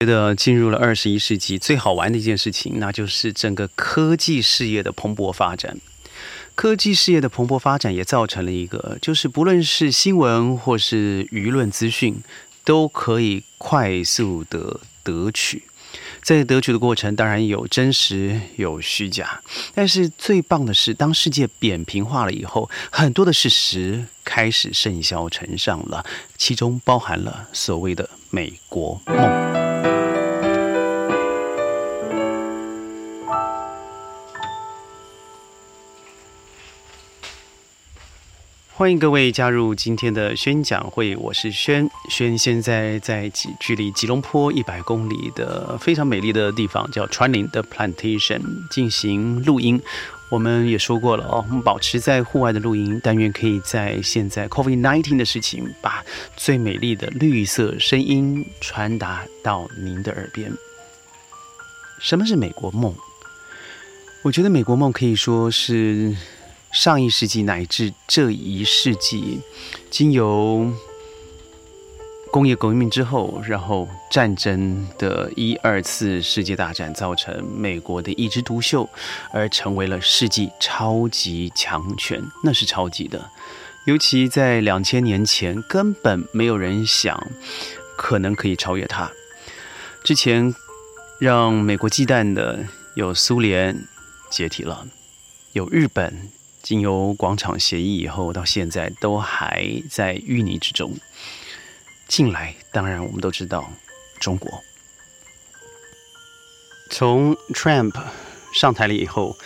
觉得进入了二十一世纪，最好玩的一件事情，那就是整个科技事业的蓬勃发展。科技事业的蓬勃发展也造成了一个，就是不论是新闻或是舆论资讯，都可以快速的得取。在得取的过程，当然有真实有虚假，但是最棒的是，当世界扁平化了以后，很多的事实开始甚嚣尘上了，其中包含了所谓的美国梦。欢迎各位加入今天的宣讲会，我是轩轩。现在在距距离吉隆坡一百公里的非常美丽的地方，叫川林的 Plantation 进行录音。我们也说过了哦，我们保持在户外的录音，但愿可以在现在 COVID-19 的事情，把最美丽的绿色声音传达到您的耳边。什么是美国梦？我觉得美国梦可以说是。上一世纪乃至这一世纪，经由工业革命之后，然后战争的一二次世界大战造成美国的一枝独秀，而成为了世纪超级强权，那是超级的。尤其在两千年前，根本没有人想可能可以超越它。之前让美国忌惮的有苏联解体了，有日本。经由广场协议以后，到现在都还在淤泥之中。近来，当然我们都知道，中国从 Trump 上台了以后，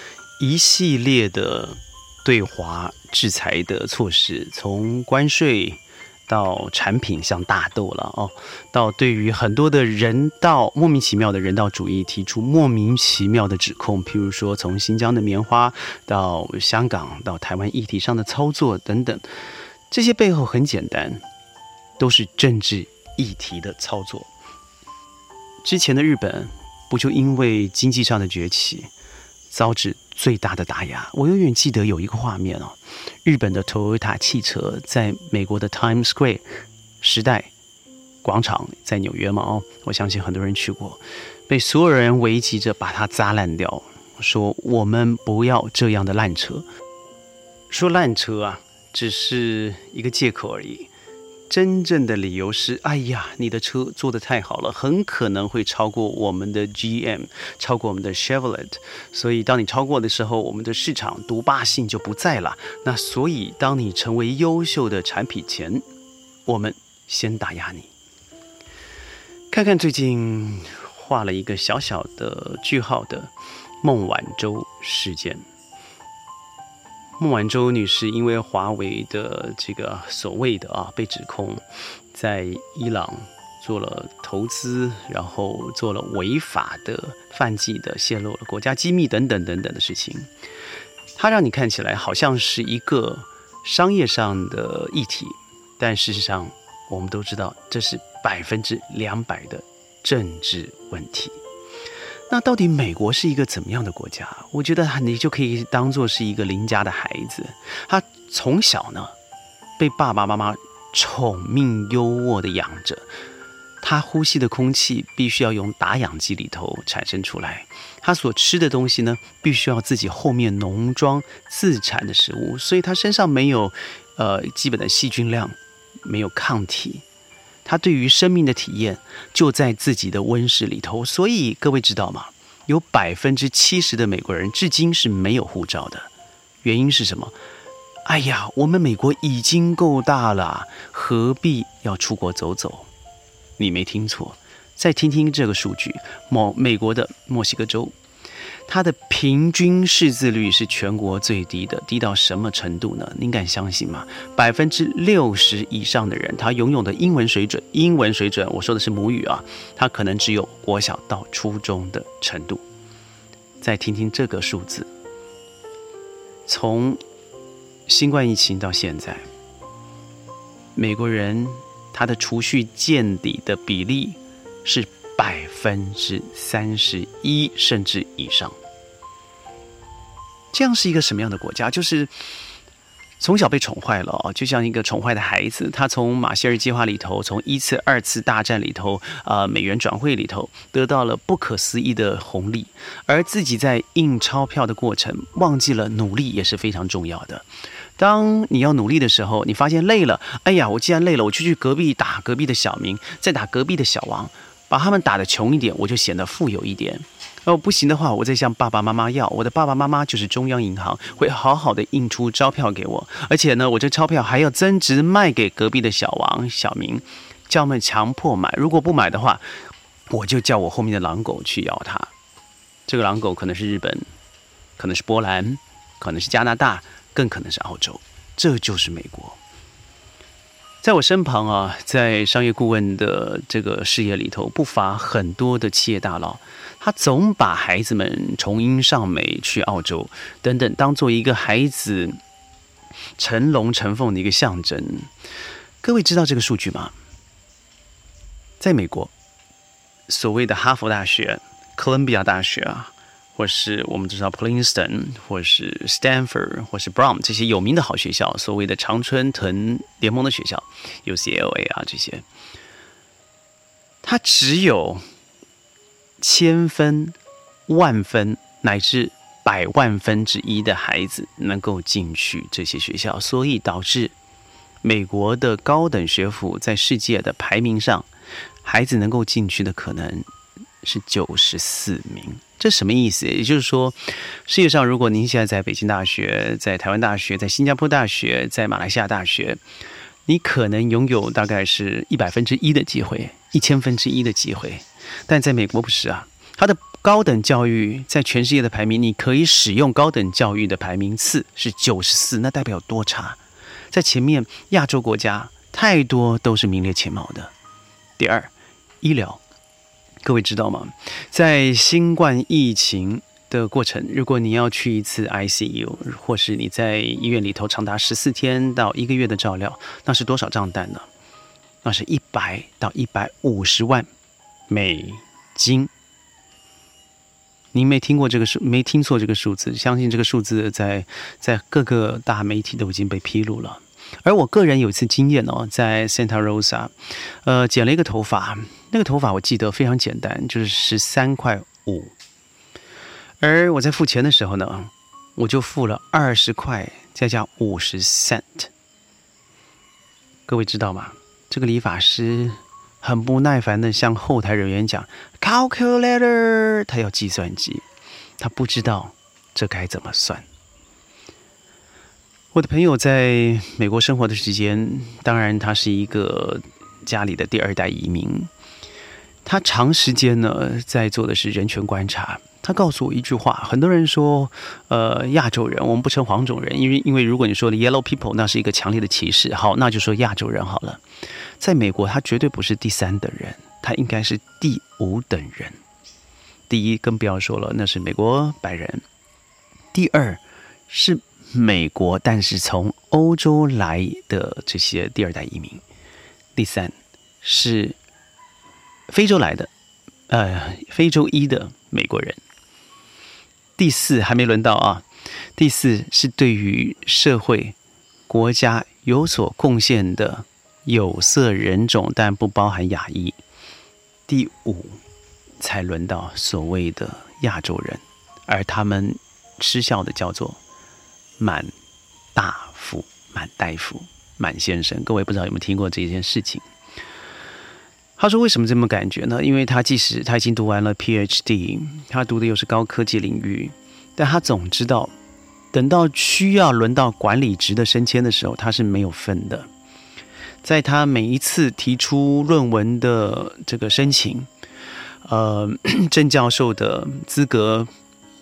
一系列的对华制裁的措施，从关税。到产品像大豆了哦，到对于很多的人道莫名其妙的人道主义提出莫名其妙的指控，譬如说从新疆的棉花到香港到台湾议题上的操作等等，这些背后很简单，都是政治议题的操作。之前的日本不就因为经济上的崛起？遭致最大的打压。我永远记得有一个画面哦，日本的 Toyota 汽车在美国的 Times Square 时代广场，在纽约嘛哦，我相信很多人去过，被所有人围集着把它砸烂掉，说我们不要这样的烂车。说烂车啊，只是一个借口而已。真正的理由是，哎呀，你的车做的太好了，很可能会超过我们的 GM，超过我们的 Chevrolet。所以，当你超过的时候，我们的市场独霸性就不在了。那所以，当你成为优秀的产品前，我们先打压你。看看最近画了一个小小的句号的孟晚舟事件。孟晚舟女士因为华为的这个所谓的啊被指控在伊朗做了投资，然后做了违法的犯纪的泄露了国家机密等等等等的事情，它让你看起来好像是一个商业上的议题，但事实上我们都知道这是百分之两百的政治问题。那到底美国是一个怎么样的国家？我觉得你就可以当做是一个邻家的孩子，他从小呢被爸爸妈妈宠命优渥的养着，他呼吸的空气必须要用打氧机里头产生出来，他所吃的东西呢必须要自己后面农庄自产的食物，所以他身上没有呃基本的细菌量，没有抗体。他对于生命的体验就在自己的温室里头，所以各位知道吗？有百分之七十的美国人至今是没有护照的，原因是什么？哎呀，我们美国已经够大了，何必要出国走走？你没听错，再听听这个数据：某美国的墨西哥州。它的平均识字率是全国最低的，低到什么程度呢？您敢相信吗？百分之六十以上的人，他拥有的英文水准，英文水准，我说的是母语啊，他可能只有国小到初中的程度。再听听这个数字，从新冠疫情到现在，美国人他的储蓄见底的比例是。百分之三十一甚至以上，这样是一个什么样的国家？就是从小被宠坏了哦，就像一个宠坏的孩子。他从马歇尔计划里头，从一次、二次大战里头，啊，美元转会里头，得到了不可思议的红利，而自己在印钞票的过程，忘记了努力也是非常重要的。当你要努力的时候，你发现累了，哎呀，我既然累了，我就去隔壁打隔壁的小明，再打隔壁的小王，把他们打得穷一点，我就显得富有一点。哦，不行的话，我再向爸爸妈妈要。我的爸爸妈妈就是中央银行，会好好的印出钞票给我。而且呢，我这钞票还要增值卖给隔壁的小王、小明，叫他们强迫买。如果不买的话，我就叫我后面的狼狗去咬他。这个狼狗可能是日本，可能是波兰，可能是加拿大，更可能是澳洲。这就是美国。在我身旁啊，在商业顾问的这个事业里头，不乏很多的企业大佬。他总把孩子们从英上美去澳洲等等，当做一个孩子成龙成凤的一个象征。各位知道这个数据吗？在美国，所谓的哈佛大学、哥伦比亚大学啊，或是我们知道 Princeton，或是 Stanford，或是 Brown 这些有名的好学校，所谓的常春藤联盟的学校，UCLA 啊这些，它只有。千分、万分乃至百万分之一的孩子能够进去这些学校，所以导致美国的高等学府在世界的排名上，孩子能够进去的可能是九十四名。这什么意思？也就是说，世界上如果您现在在北京大学、在台湾大学、在新加坡大学、在马来西亚大学，你可能拥有大概是一百分之一的机会，一千分之一的机会。但在美国不是啊，它的高等教育在全世界的排名，你可以使用高等教育的排名次是九十四，那代表多差？在前面亚洲国家太多都是名列前茅的。第二，医疗，各位知道吗？在新冠疫情的过程，如果你要去一次 ICU，或是你在医院里头长达十四天到一个月的照料，那是多少账单呢？那是一百到一百五十万。美金，您没听过这个数，没听错这个数字，相信这个数字在在各个大媒体都已经被披露了。而我个人有一次经验哦，在 Santa Rosa，呃，剪了一个头发，那个头发我记得非常简单，就是十三块五。而我在付钱的时候呢，我就付了二十块，再加五十 cent。各位知道吗？这个理发师。很不耐烦的向后台人员讲：“calculator，他要计算机，他不知道这该怎么算。”我的朋友在美国生活的时间，当然他是一个家里的第二代移民，他长时间呢在做的是人权观察。他告诉我一句话：很多人说，呃，亚洲人，我们不称黄种人，因为因为如果你说的 yellow people，那是一个强烈的歧视。好，那就说亚洲人好了。在美国，他绝对不是第三等人，他应该是第五等人。第一，更不要说了，那是美国白人；第二，是美国但是从欧洲来的这些第二代移民；第三，是非洲来的，呃，非洲裔的美国人。第四还没轮到啊！第四是对于社会、国家有所贡献的有色人种，但不包含亚裔。第五才轮到所谓的亚洲人，而他们失效的叫做满大夫、满大夫、满先生。各位不知道有没有听过这件事情？他说：“为什么这么感觉呢？因为他即使他已经读完了 PhD，他读的又是高科技领域，但他总知道，等到需要轮到管理职的升迁的时候，他是没有分的。在他每一次提出论文的这个申请，呃，郑教授的资格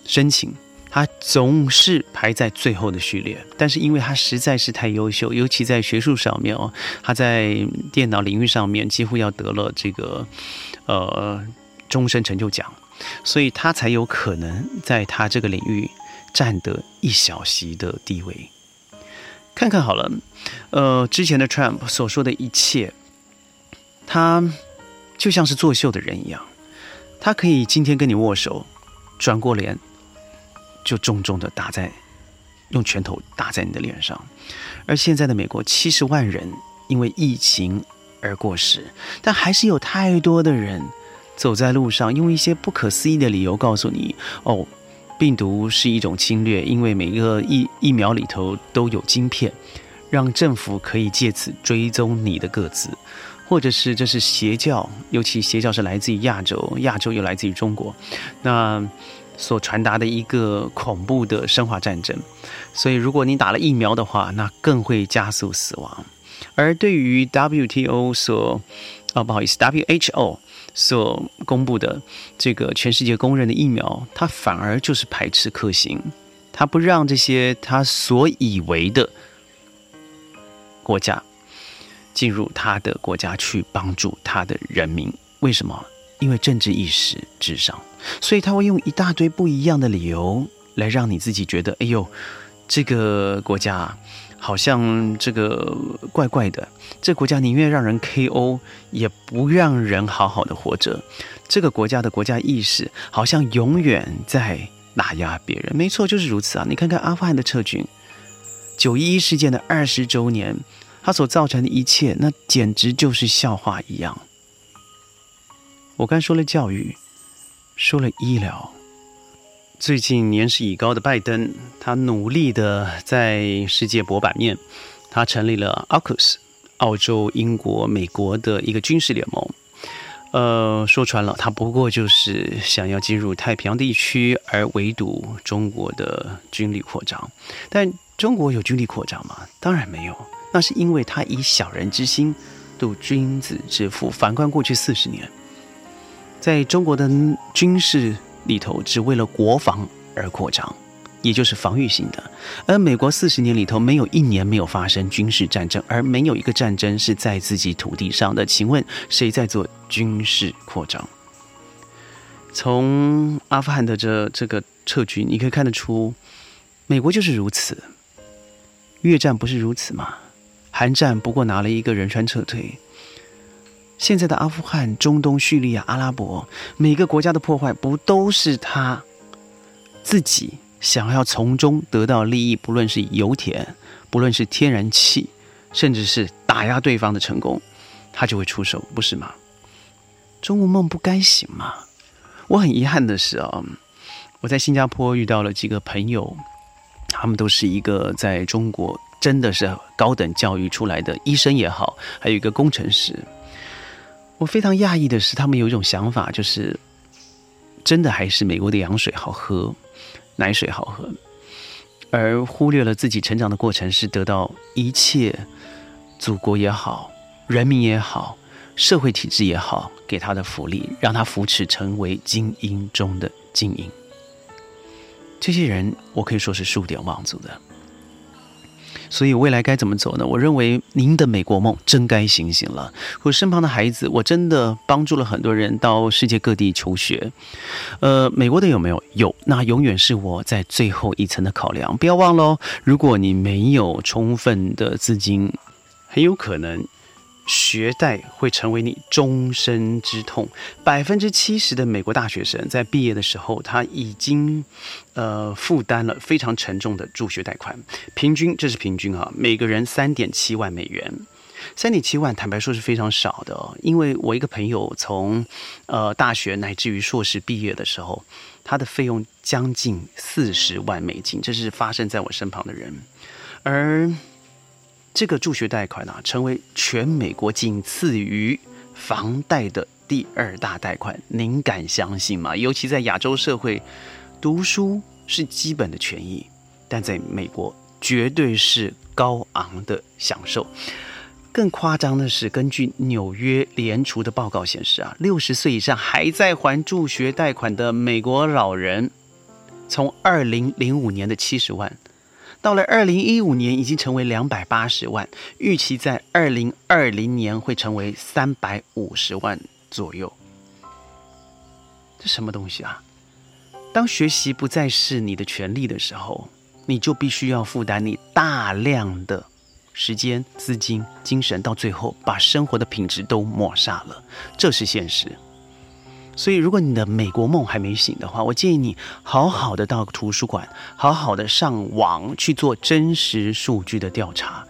申请。”他总是排在最后的序列，但是因为他实在是太优秀，尤其在学术上面哦，他在电脑领域上面几乎要得了这个呃终身成就奖，所以他才有可能在他这个领域占得一小席的地位。看看好了，呃，之前的 Trump 所说的一切，他就像是作秀的人一样，他可以今天跟你握手，转过脸。就重重的打在用拳头打在你的脸上。而现在的美国，七十万人因为疫情而过世，但还是有太多的人走在路上，用一些不可思议的理由告诉你：哦，病毒是一种侵略，因为每个疫疫苗里头都有晶片，让政府可以借此追踪你的个子，或者是这是邪教，尤其邪教是来自于亚洲，亚洲又来自于中国，那所传达的一个恐怖的生化战争。所以，如果你打了疫苗的话，那更会加速死亡。而对于 WTO 所，啊，不好意思，WHO 所公布的这个全世界公认的疫苗，它反而就是排斥克星，它不让这些他所以为的国家进入他的国家去帮助他的人民。为什么？因为政治意识至上，所以他会用一大堆不一样的理由来让你自己觉得，哎呦。这个国家好像这个怪怪的，这国家宁愿让人 KO，也不让人好好的活着。这个国家的国家意识好像永远在打压别人。没错，就是如此啊！你看看阿富汗的撤军，九一一事件的二十周年，它所造成的一切，那简直就是笑话一样。我刚说了教育，说了医疗。最近年事已高的拜登，他努力的在世界博版面，他成立了 AUKUS，澳洲、英国、美国的一个军事联盟。呃，说穿了，他不过就是想要进入太平洋地区，而围堵中国的军力扩张。但中国有军力扩张吗？当然没有，那是因为他以小人之心度君子之腹。反观过去四十年，在中国的军事。里头只为了国防而扩张，也就是防御性的。而美国四十年里头没有一年没有发生军事战争，而没有一个战争是在自己土地上的。请问谁在做军事扩张？从阿富汗的这这个撤军，你可以看得出，美国就是如此。越战不是如此吗？韩战不过拿了一个仁川撤退。现在的阿富汗、中东、叙利亚、阿拉伯，每个国家的破坏，不都是他自己想要从中得到利益？不论是油田，不论是天然气，甚至是打压对方的成功，他就会出手，不是吗？中国梦不该醒吗？我很遗憾的是啊，我在新加坡遇到了几个朋友，他们都是一个在中国真的是高等教育出来的医生也好，还有一个工程师。我非常讶异的是，他们有一种想法，就是真的还是美国的羊水好喝，奶水好喝，而忽略了自己成长的过程是得到一切祖国也好、人民也好、社会体制也好给他的福利，让他扶持成为精英中的精英。这些人，我可以说是数典忘祖的。所以未来该怎么走呢？我认为您的美国梦真该醒醒了。我身旁的孩子，我真的帮助了很多人到世界各地求学。呃，美国的有没有？有，那永远是我在最后一层的考量。不要忘了，如果你没有充分的资金，很有可能。学贷会成为你终身之痛。百分之七十的美国大学生在毕业的时候，他已经呃负担了非常沉重的助学贷款。平均这是平均啊，每个人三点七万美元。三点七万，坦白说是非常少的。因为我一个朋友从呃大学乃至于硕士毕业的时候，他的费用将近四十万美金，这是发生在我身旁的人，而。这个助学贷款啊，成为全美国仅次于房贷的第二大贷款，您敢相信吗？尤其在亚洲社会，读书是基本的权益，但在美国绝对是高昂的享受。更夸张的是，根据纽约联储的报告显示啊，六十岁以上还在还助学贷款的美国老人，从二零零五年的七十万。到了二零一五年，已经成为两百八十万，预期在二零二零年会成为三百五十万左右。这什么东西啊？当学习不再是你的权利的时候，你就必须要负担你大量的时间、资金、精神，到最后把生活的品质都抹杀了。这是现实。所以，如果你的美国梦还没醒的话，我建议你好好的到图书馆，好好的上网去做真实数据的调查，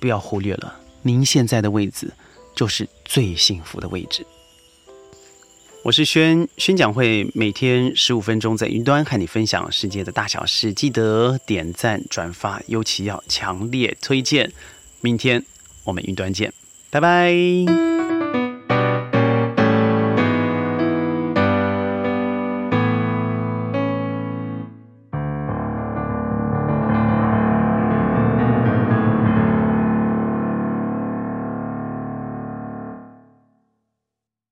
不要忽略了您现在的位置就是最幸福的位置。我是轩，宣讲会每天十五分钟在云端和你分享世界的大小事，记得点赞转发，尤其要强烈推荐。明天我们云端见，拜拜。